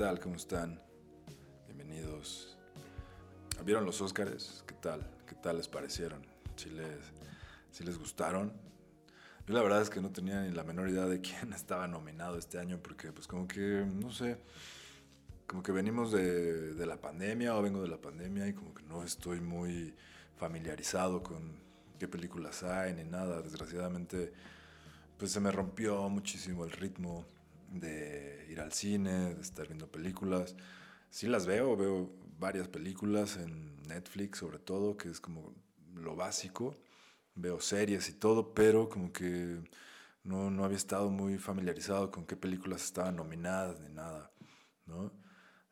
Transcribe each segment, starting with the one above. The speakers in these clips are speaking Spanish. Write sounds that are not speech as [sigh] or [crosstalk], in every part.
tal? ¿Cómo están? Bienvenidos. ¿Vieron los Óscares? ¿Qué tal? ¿Qué tal les parecieron? ¿Si les, si les gustaron? Yo la verdad es que no tenía ni la menor idea de quién [laughs] estaba nominado este año porque pues como que, no sé, como que venimos de, de la pandemia o vengo de la pandemia y como que no estoy muy familiarizado con qué películas hay ni nada. Desgraciadamente pues se me rompió muchísimo el ritmo de ir al cine, de estar viendo películas. Sí las veo, veo varias películas en Netflix sobre todo, que es como lo básico. Veo series y todo, pero como que no, no había estado muy familiarizado con qué películas estaban nominadas ni nada, ¿no?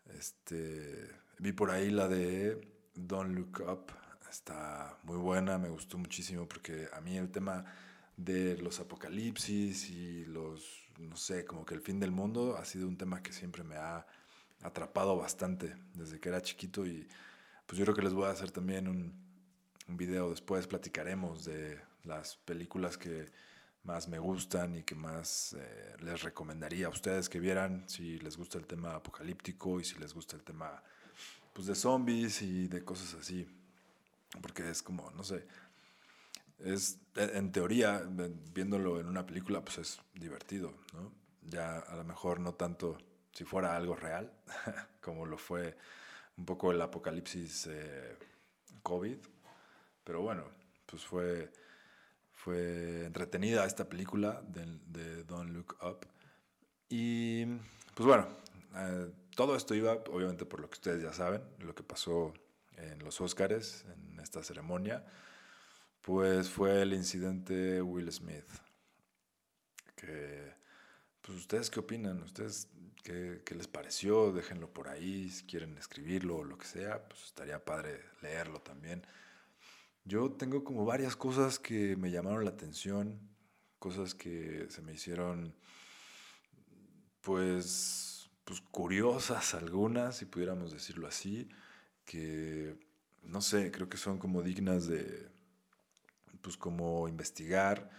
Este, vi por ahí la de Don't Look Up, está muy buena, me gustó muchísimo porque a mí el tema de los apocalipsis y los, no sé, como que el fin del mundo ha sido un tema que siempre me ha atrapado bastante desde que era chiquito y pues yo creo que les voy a hacer también un, video después, platicaremos de las películas que más me gustan y que más eh, les recomendaría a ustedes que vieran si les gusta el tema apocalíptico y si les gusta el tema pues de zombies y de cosas así porque es como no sé es, en teoría, viéndolo en una película, pues es divertido, ¿no? Ya a lo mejor no tanto si fuera algo real, [laughs] como lo fue un poco el apocalipsis eh, COVID, pero bueno, pues fue, fue entretenida esta película de, de Don't Look Up. Y pues bueno, eh, todo esto iba obviamente por lo que ustedes ya saben, lo que pasó en los Oscars, en esta ceremonia pues fue el incidente Will Smith. Que, pues ustedes qué opinan, ustedes qué, qué, les pareció, déjenlo por ahí, si quieren escribirlo o lo que sea, pues estaría padre leerlo también. Yo tengo como varias cosas que me llamaron la atención, cosas que se me hicieron pues, pues curiosas algunas, si pudiéramos decirlo así, que no sé, creo que son como dignas de, pues como investigar,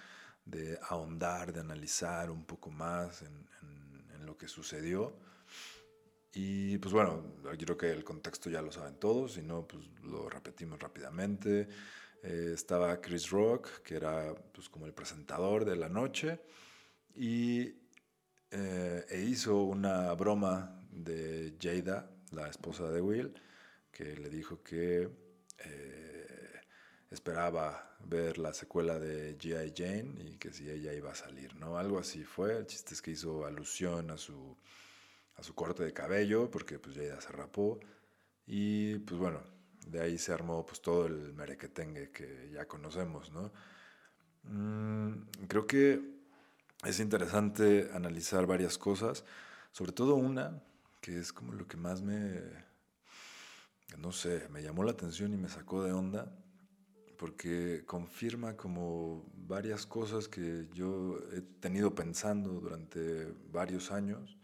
de ahondar, de analizar un poco más en, en, lo que sucedió. Y pues bueno, yo creo que el contexto ya lo saben todos, si no, pues lo repetimos rápidamente. Eh, estaba Chris Rock, que era pues como el presentador de la noche, y eh, e hizo una broma de Jada, la esposa de Will, que le dijo que eh, esperaba ver la secuela de G.I. Jane y que si ella iba a salir, ¿no? Algo así fue. El chiste es que hizo alusión a su, a su corte de cabello, porque pues ya se rapó. Y pues bueno, de ahí se armó pues todo el merequetengue que ya conocemos, ¿no? Mm, creo que es interesante analizar varias cosas, sobre todo una que es como lo que más me, no sé, me llamó la atención y me sacó de onda porque confirma como varias cosas que yo he tenido pensando durante varios años.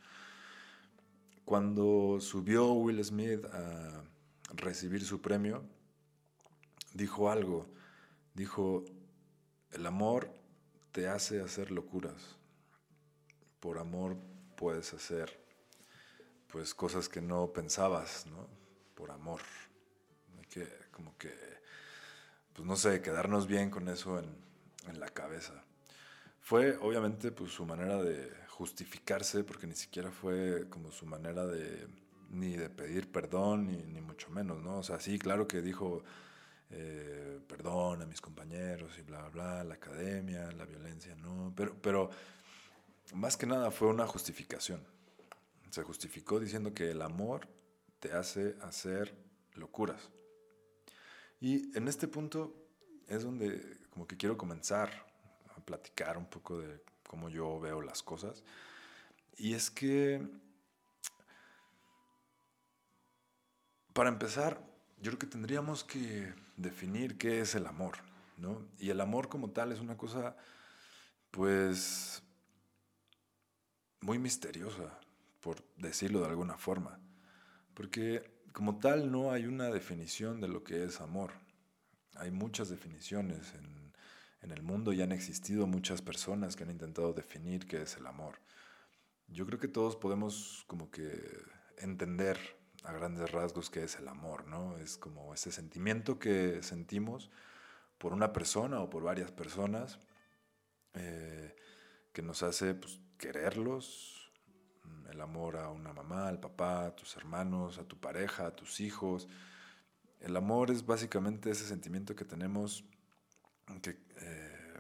Cuando subió Will Smith a recibir su premio, dijo algo, dijo, el amor te hace hacer locuras, por amor puedes hacer pues cosas que no pensabas, ¿no? Por amor. Que, como que pues no sé, quedarnos bien con eso en, en la cabeza. Fue obviamente pues su manera de justificarse, porque ni siquiera fue como su manera de ni de pedir perdón, ni, ni mucho menos, ¿no? O sea, sí, claro que dijo eh, perdón a mis compañeros y bla, bla, bla, la academia, la violencia, no, pero, pero más que nada fue una justificación. Se justificó diciendo que el amor te hace hacer locuras. Y en este punto es donde como que quiero comenzar a platicar un poco de cómo yo veo las cosas. Y es que, para empezar, yo creo que tendríamos que definir qué es el amor, ¿no? Y el amor como tal es una cosa, pues, muy misteriosa, por decirlo de alguna forma. Porque como tal no hay una definición de lo que es amor. Hay muchas definiciones en, el mundo y han existido muchas personas que han intentado definir qué es el amor. Yo creo que todos podemos como que entender a grandes rasgos qué es el amor, ¿no? Es como ese sentimiento que sentimos por una persona o por varias personas eh, que nos hace pues, quererlos, el amor a una mamá, al papá, a tus hermanos, a tu pareja, a tus hijos. El amor es básicamente ese sentimiento que tenemos que, eh,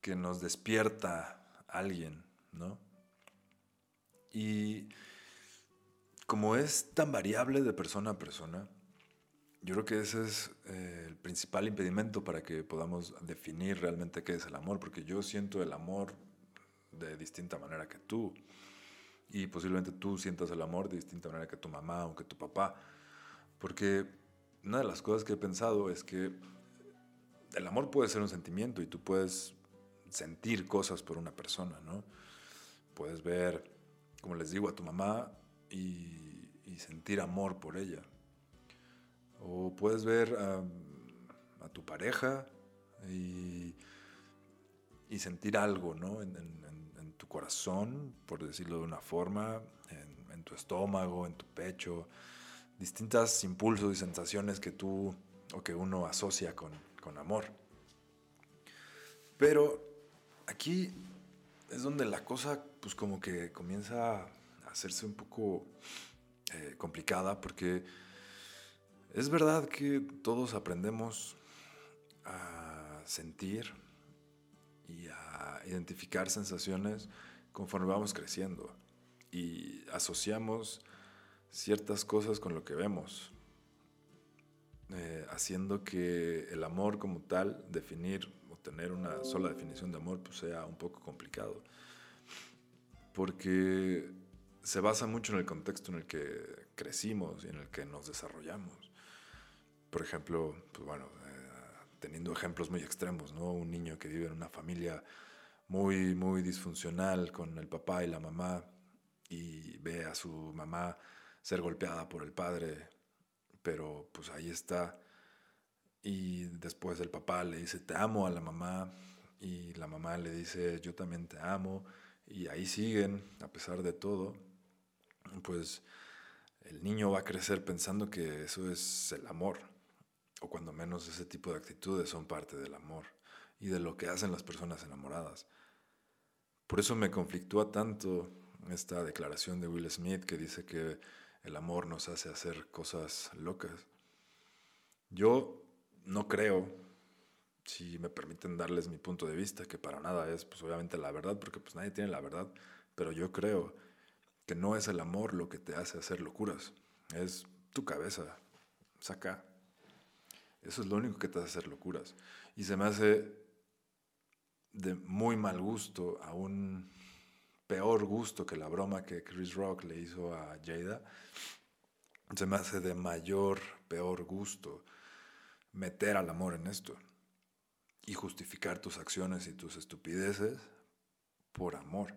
que nos despierta alguien, ¿no? Y como es tan variable de persona a persona, yo creo que ese es eh, el principal impedimento para que podamos definir realmente qué es el amor, porque yo siento el amor de distinta manera que tú, y posiblemente tú sientas el amor de distinta manera que tu mamá o que tu papá, porque una de las cosas que he pensado es que el amor puede ser un sentimiento y tú puedes sentir cosas por una persona, ¿no? Puedes ver, como les digo, a tu mamá y, sentir amor por ella. O puedes ver a, tu pareja y, sentir algo, ¿no? Tu corazón, por decirlo de una forma, en, tu estómago, en tu pecho, distintos impulsos y sensaciones que tú o que uno asocia con, con amor. Pero aquí es donde la cosa pues como que comienza a hacerse un poco eh, complicada porque es verdad que todos aprendemos a sentir y a identificar sensaciones conforme vamos creciendo y asociamos ciertas cosas con lo que vemos, eh, haciendo que el amor como tal, definir o tener una sola definición de amor, pues sea un poco complicado. Porque se basa mucho en el contexto en el que crecimos y en el que nos desarrollamos. Por ejemplo, pues bueno, eh, teniendo ejemplos muy extremos, ¿no? Un niño que vive en una familia muy, muy disfuncional con el papá y la mamá y ve a su mamá ser golpeada por el padre, pero pues ahí está. Y después el papá le dice, te amo a la mamá, y la mamá le dice, yo también te amo, y ahí siguen, a pesar de todo pues el niño va a crecer pensando que eso es el amor, o cuando menos ese tipo de actitudes son parte del amor y de lo que hacen las personas enamoradas. Por eso me conflictúa tanto esta declaración de Will Smith que dice que el amor nos hace hacer cosas locas. Yo no creo, si me permiten darles mi punto de vista, que para nada es pues obviamente la verdad, porque pues nadie tiene la verdad, pero yo creo que no es el amor lo que te hace hacer locuras, es tu cabeza, saca. Eso es lo único que te hace hacer locuras. Y se me hace de muy mal gusto, a un peor gusto que la broma que Chris Rock le hizo a Jada. Se me hace de mayor, peor gusto meter al amor en esto y justificar tus acciones y tus estupideces por amor.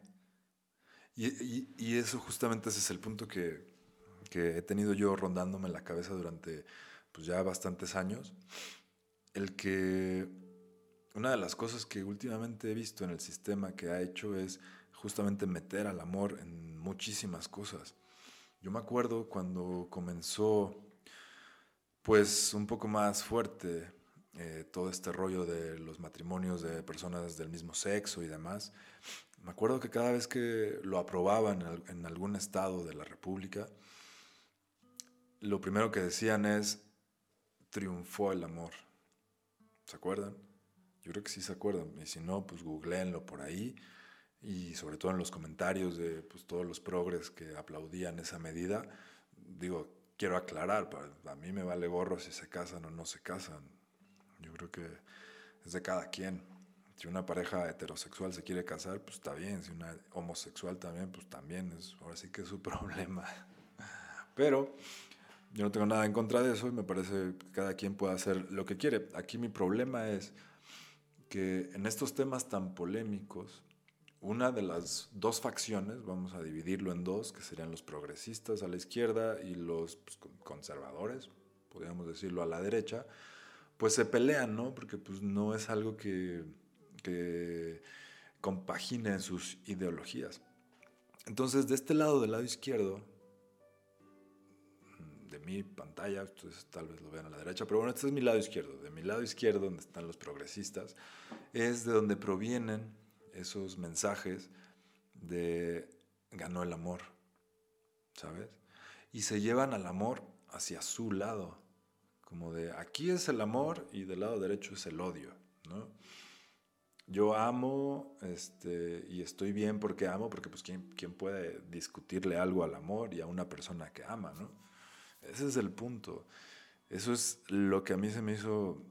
Y, eso justamente ese es el punto que, he tenido yo rondándome en la cabeza durante pues ya bastantes años. El que una de las cosas que últimamente he visto en el sistema que ha hecho es justamente meter al amor en muchísimas cosas. Yo me acuerdo cuando comenzó pues un poco más fuerte eh, todo este rollo de los matrimonios de personas del mismo sexo y demás, me acuerdo que cada vez que lo aprobaban en algún estado de la República, lo primero que decían es, triunfó el amor. ¿Se acuerdan? Yo creo que sí se acuerdan. Y si no, pues googleenlo por ahí. Y sobre todo en los comentarios de pues, todos los progres que aplaudían esa medida. Digo, quiero aclarar, a mí me vale gorro si se casan o no se casan. Yo creo que es de cada quien. Si una pareja heterosexual se quiere casar, pues está bien. Si una homosexual también, pues también. Es, ahora sí que es su [laughs] problema. Pero yo no tengo nada en contra de eso y me parece que cada quien puede hacer lo que quiere. Aquí mi problema es que en estos temas tan polémicos, una de las dos facciones, vamos a dividirlo en dos, que serían los progresistas a la izquierda y los pues, conservadores, podríamos decirlo a la derecha, pues se pelean, ¿no? Porque pues no es algo que que compaginen sus ideologías. Entonces, de este lado, del lado izquierdo, de mi pantalla, ustedes tal vez lo vean a la derecha, pero bueno, este es mi lado izquierdo. De mi lado izquierdo, donde están los progresistas, es de donde provienen esos mensajes de ganó el amor, ¿sabes? Y se llevan al amor hacia su lado, como de aquí es el amor y del lado derecho es el odio, ¿no? Yo amo este, y estoy bien porque amo, porque pues ¿quién, ¿quién puede discutirle algo al amor y a una persona que ama, ¿no? Ese es el punto. Eso es lo que a mí se me hizo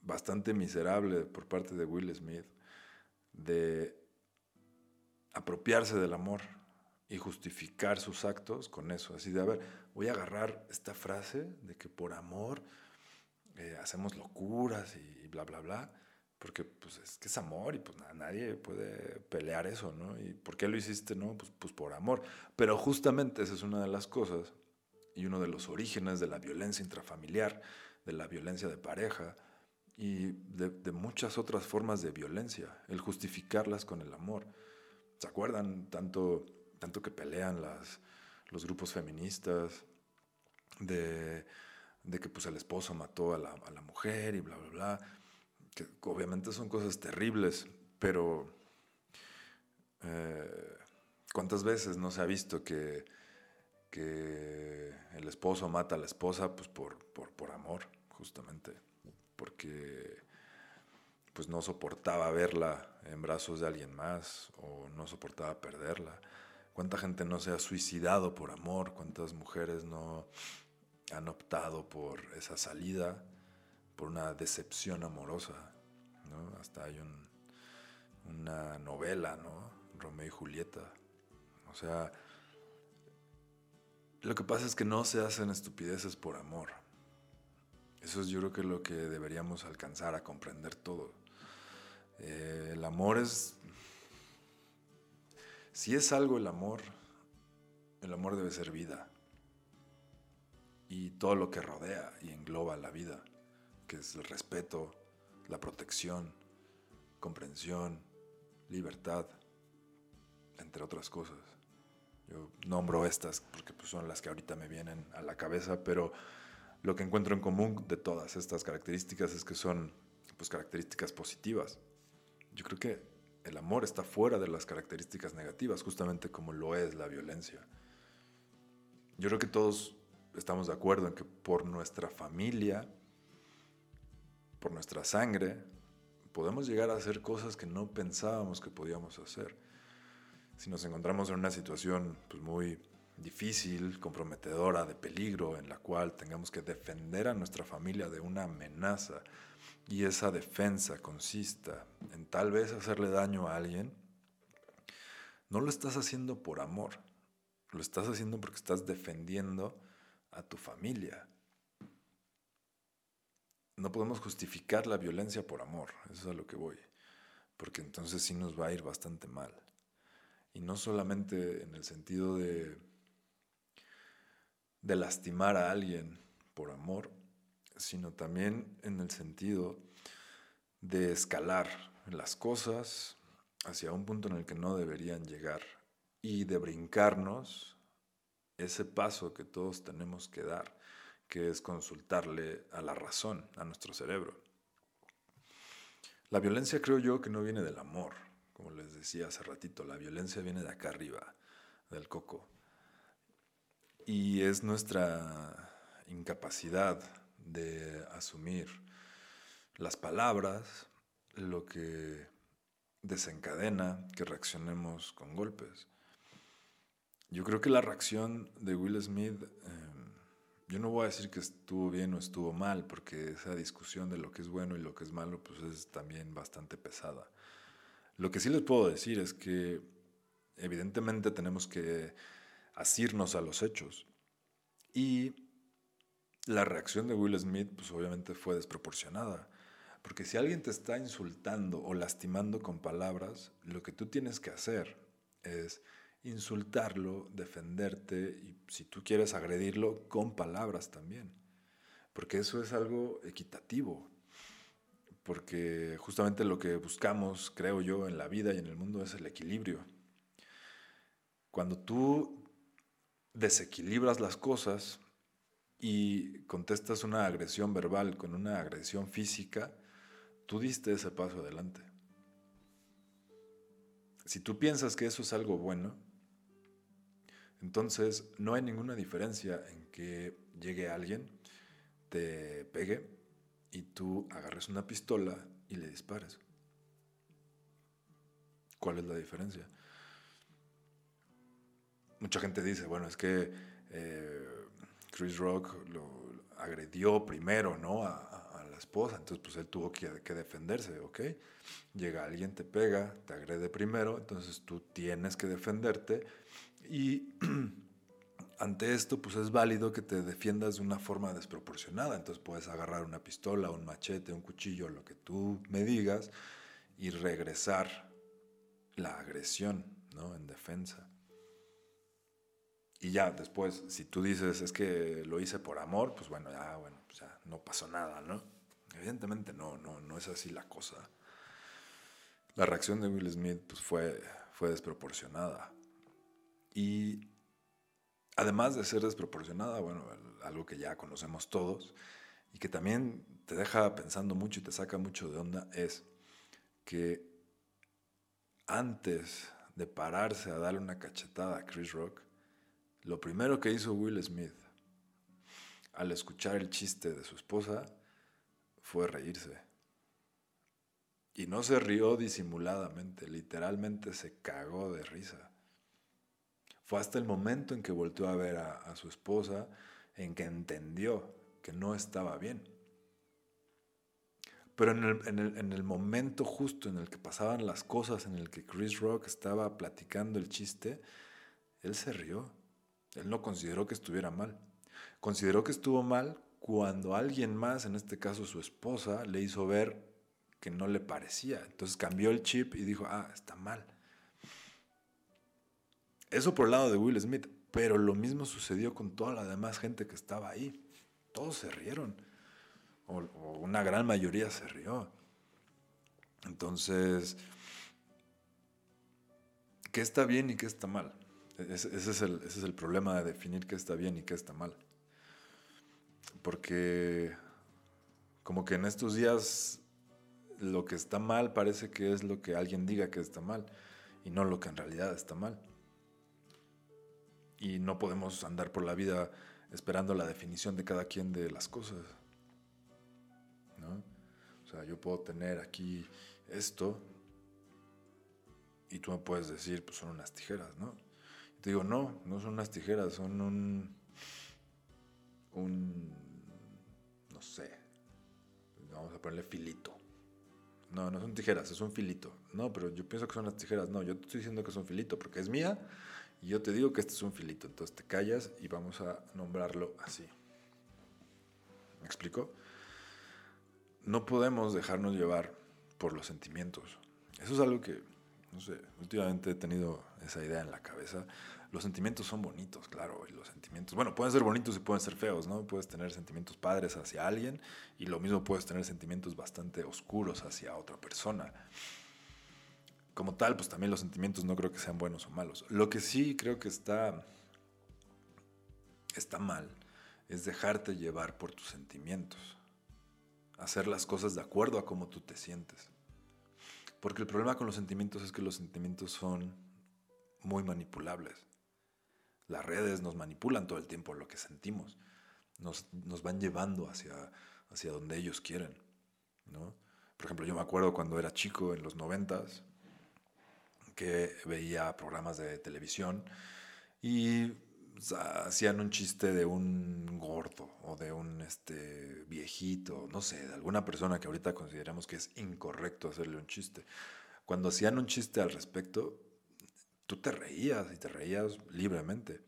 bastante miserable por parte de Will Smith, de apropiarse del amor y justificar sus actos con eso. Así de, a ver, voy a agarrar esta frase de que por amor eh, hacemos locuras y, bla, bla, bla, porque pues es que es amor y pues nadie puede pelear eso, ¿no? ¿Y por qué lo hiciste? No, pues, pues por amor. Pero justamente esa es una de las cosas y uno de los orígenes de la violencia intrafamiliar, de la violencia de pareja y de, muchas otras formas de violencia, el justificarlas con el amor. ¿Se acuerdan tanto, tanto que pelean las, los grupos feministas de, de que pues, el esposo mató a la, a la, mujer y bla, bla, bla? Que obviamente son cosas terribles, pero eh, ¿cuántas veces no se ha visto que que el esposo mata a la esposa pues por, por, por amor, justamente, porque pues no soportaba verla en brazos de alguien más o no soportaba perderla. ¿Cuánta gente no se ha suicidado por amor? ¿Cuántas mujeres no han optado por esa salida, por una decepción amorosa? ¿no? Hasta hay un, una novela, ¿no? Romeo y Julieta. O sea, lo que pasa es que no se hacen estupideces por amor. Eso es yo creo que lo que deberíamos alcanzar a comprender todo. Eh, el amor es... Si es algo el amor, el amor debe ser vida. Y todo lo que rodea y engloba la vida, que es el respeto, la protección, comprensión, libertad, entre otras cosas. Yo nombro estas porque pues, son las que ahorita me vienen a la cabeza, pero lo que encuentro en común de todas estas características es que son pues, características positivas. Yo creo que el amor está fuera de las características negativas, justamente como lo es la violencia. Yo creo que todos estamos de acuerdo en que por nuestra familia, por nuestra sangre, podemos llegar a hacer cosas que no pensábamos que podíamos hacer si nos encontramos en una situación pues, muy difícil, comprometedora, de peligro, en la cual tengamos que defender a nuestra familia de una amenaza y esa defensa consista en tal vez hacerle daño a alguien, no lo estás haciendo por amor, lo estás haciendo porque estás defendiendo a tu familia. No podemos justificar la violencia por amor, eso es a lo que voy, porque entonces sí nos va a ir bastante mal. Y no solamente en el sentido de, de lastimar a alguien por amor, sino también en el sentido de escalar las cosas hacia un punto en el que no deberían llegar y de brincarnos ese paso que todos tenemos que dar, que es consultarle a la razón, a nuestro cerebro. La violencia creo yo que no viene del amor, como les decía hace ratito, la violencia viene de acá arriba, del coco. Y es nuestra incapacidad de asumir las palabras lo que desencadena que reaccionemos con golpes. Yo creo que la reacción de Will Smith, em, yo no voy a decir que estuvo bien o estuvo mal, porque esa discusión de lo que es bueno y lo que es malo, pues es también bastante pesada. Lo que sí les puedo decir es que evidentemente tenemos que asirnos a los hechos. Y la reacción de Will Smith, pues obviamente fue desproporcionada. Porque si alguien te está insultando o lastimando con palabras, lo que tú tienes que hacer es insultarlo, defenderte y si tú quieres agredirlo, con palabras también. Porque eso es algo equitativo porque justamente lo que buscamos, creo yo, en la vida y en el mundo es el equilibrio. Cuando tú desequilibras las cosas, y contestas una agresión verbal con una agresión física, tú diste ese paso adelante. Si tú piensas que eso es algo bueno, entonces no hay ninguna diferencia en que llegue alguien, te pegue y tú agarres una pistola y le dispares. ¿Cuál es la diferencia? Mucha gente dice, bueno, es que eh, Chris Rock lo agredió primero, ¿no? A, la esposa, entonces pues él tuvo que, que, defenderse, ¿ok? Llega alguien, te pega, te agrede primero, entonces tú tienes que defenderte y [clears throat] ante esto pues es válido que te defiendas de una forma desproporcionada, entonces puedes agarrar una pistola, un machete, un cuchillo, lo que tú me digas y regresar la agresión, ¿no? En defensa. Y ya después, si tú dices, es que lo hice por amor, pues bueno, ya, bueno, pues ya no pasó nada, ¿no? Evidentemente no, no, no es así la cosa. La reacción de Will Smith pues, fue, fue desproporcionada. Y además de ser desproporcionada, bueno, algo que ya conocemos todos y que también te deja pensando mucho y te saca mucho de onda es que antes de pararse a darle una cachetada a Chris Rock, lo primero que hizo Will Smith al escuchar el chiste de su esposa fue reírse. Y no se rió disimuladamente, literalmente se cagó de risa. Fue hasta el momento en que volvió a ver a, su esposa en que entendió que no estaba bien. Pero en el, en el, momento justo en el que pasaban las cosas, en el que Chris Rock estaba platicando el chiste, él se rió. Él no consideró que estuviera mal. Consideró que estuvo mal cuando alguien más, en este caso su esposa, le hizo ver que no le parecía. Entonces cambió el chip y dijo, ah, está mal. Eso por el lado de Will Smith, pero lo mismo sucedió con toda la demás gente que estaba ahí. Todos se rieron, o, una gran mayoría se rió. Entonces, ¿qué está bien y qué está mal? Ese, es el, problema de definir qué está bien y qué está mal. Porque como que en estos días lo que está mal parece que es lo que alguien diga que está mal y no lo que en realidad está mal. Y no podemos andar por la vida esperando la definición de cada quien de las cosas. ¿no? O sea, yo puedo tener aquí esto y tú me puedes decir, pues son unas tijeras, ¿no? Te digo, no, no son unas tijeras, son un. un. no sé. Vamos a ponerle filito. No, no son tijeras, es un filito. No, pero yo pienso que son las tijeras. No, yo te estoy diciendo que es un filito porque es mía y yo te digo que este es un filito. Entonces te callas y vamos a nombrarlo así. ¿Me explico? No podemos dejarnos llevar por los sentimientos. Eso es algo que, no sé, últimamente he tenido esa idea en la cabeza los sentimientos son bonitos, claro, y los sentimientos, bueno, pueden ser bonitos y pueden ser feos, ¿no? Puedes tener sentimientos padres hacia alguien y lo mismo puedes tener sentimientos bastante oscuros hacia otra persona. Como tal, pues también los sentimientos no creo que sean buenos o malos. Lo que sí creo que está, está mal es dejarte llevar por tus sentimientos. Hacer las cosas de acuerdo a cómo tú te sientes. Porque el problema con los sentimientos es que los sentimientos son muy manipulables. Las redes nos manipulan todo el tiempo lo que sentimos, nos, van llevando hacia, hacia donde ellos quieren. ¿no? Por ejemplo, yo me acuerdo cuando era chico, en los noventas, que veía programas de televisión y hacían un chiste de un gordo o de un este, viejito, no sé, de alguna persona que ahorita consideramos que es incorrecto hacerle un chiste. Cuando hacían un chiste al respecto, tú te reías y te reías libremente.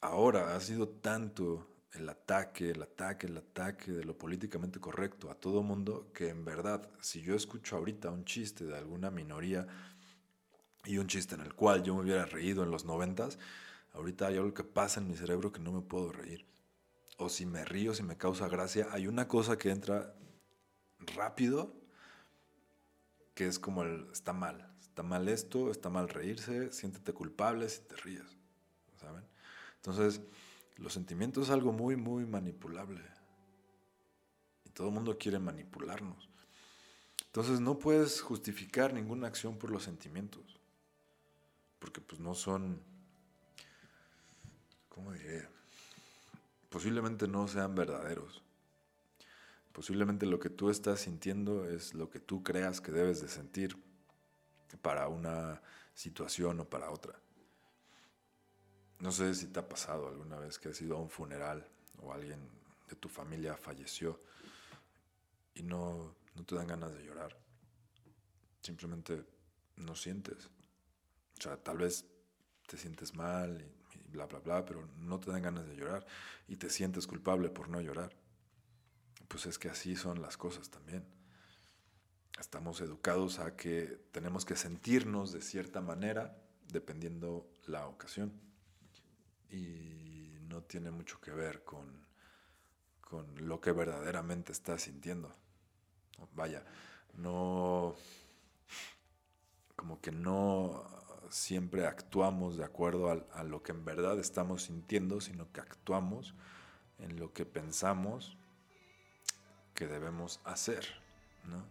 Ahora ha sido tanto el ataque, el ataque, el ataque de lo políticamente correcto a todo mundo que en verdad, si yo escucho ahorita un chiste de alguna minoría y un chiste en el cual yo me hubiera reído en los noventas, ahorita hay algo que pasa en mi cerebro que no me puedo reír. O si me río, si me causa gracia, hay una cosa que entra rápido que es como el está mal, está mal esto, está mal reírse, siéntete culpable si te ríes, ¿saben? Entonces, Los sentimientos es algo muy, muy manipulable. Y todo el mundo quiere manipularnos. Entonces no puedes justificar ninguna acción por los sentimientos. Porque pues no son, ¿cómo diré? Posiblemente no sean verdaderos. Posiblemente lo que tú estás sintiendo es lo que tú creas que debes de sentir para una situación o para otra. No sé si te ha pasado alguna vez que has ido a un funeral o alguien de tu familia falleció y no, no te dan ganas de llorar. Simplemente no sientes. O sea, tal vez te sientes mal y bla, bla, bla, pero no te dan ganas de llorar y te sientes culpable por no llorar pues es que así son las cosas también. Estamos educados a que tenemos que sentirnos de cierta manera dependiendo la ocasión. Y no tiene mucho que ver con, con lo que verdaderamente estás sintiendo. Vaya, no, como que no siempre actuamos de acuerdo a, lo que en verdad estamos sintiendo, sino que actuamos en lo que pensamos que debemos hacer, ¿no?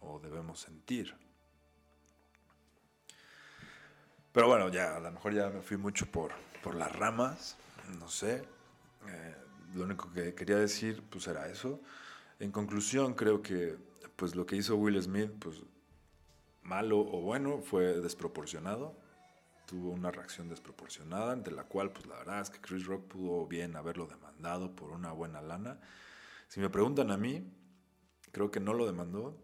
O debemos sentir. Pero bueno, ya a lo mejor ya me fui mucho por, por las ramas, no sé. Eh, lo único que quería decir pues era eso. En conclusión, creo que pues lo que hizo Will Smith, pues malo o bueno, fue desproporcionado. Tuvo una reacción desproporcionada, ante la cual, pues la verdad es que Chris Rock pudo bien haberlo demandado por una buena lana si me preguntan a mí, creo que no lo demandó.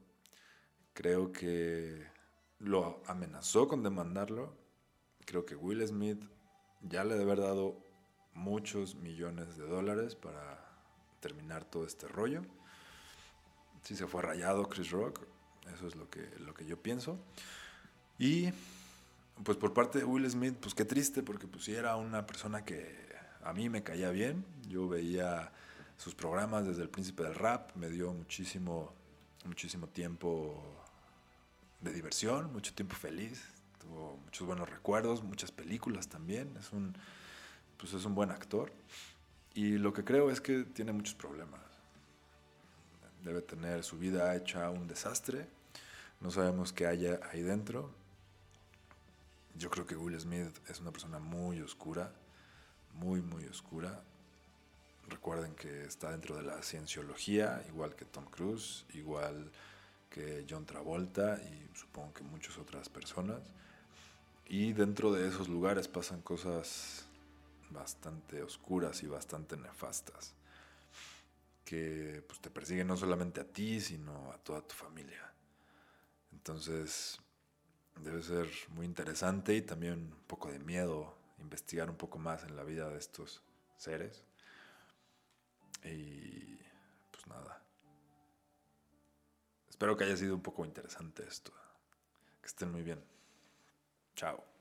Creo que lo amenazó con demandarlo. Creo que Will Smith ya le debe haber dado muchos millones de dólares para terminar todo este rollo. Si se fue rayado Chris Rock, eso es lo que, lo que yo pienso. Y pues por parte de Will Smith, pues qué triste, porque pues sí era una persona que a mí me caía bien. Yo veía sus programas desde el príncipe del rap, me dio muchísimo, muchísimo tiempo de diversión, mucho tiempo feliz, tuvo muchos buenos recuerdos, muchas películas también, es un, pues es un buen actor. Y lo que creo es que tiene muchos problemas. Debe tener su vida hecha un desastre. No sabemos qué haya ahí dentro. Yo creo que Will Smith es una persona muy oscura, muy, muy oscura. Recuerden que está dentro de la cienciología, igual que Tom Cruise, igual que John Travolta y supongo que muchas otras personas. Y dentro de esos lugares pasan cosas bastante oscuras y bastante nefastas que pues, te persiguen no solamente a ti, sino a toda tu familia. Entonces, debe ser muy interesante y también un poco de miedo investigar un poco más en la vida de estos seres. Y pues nada. Espero que haya sido un poco interesante esto. Que estén muy bien. Chao.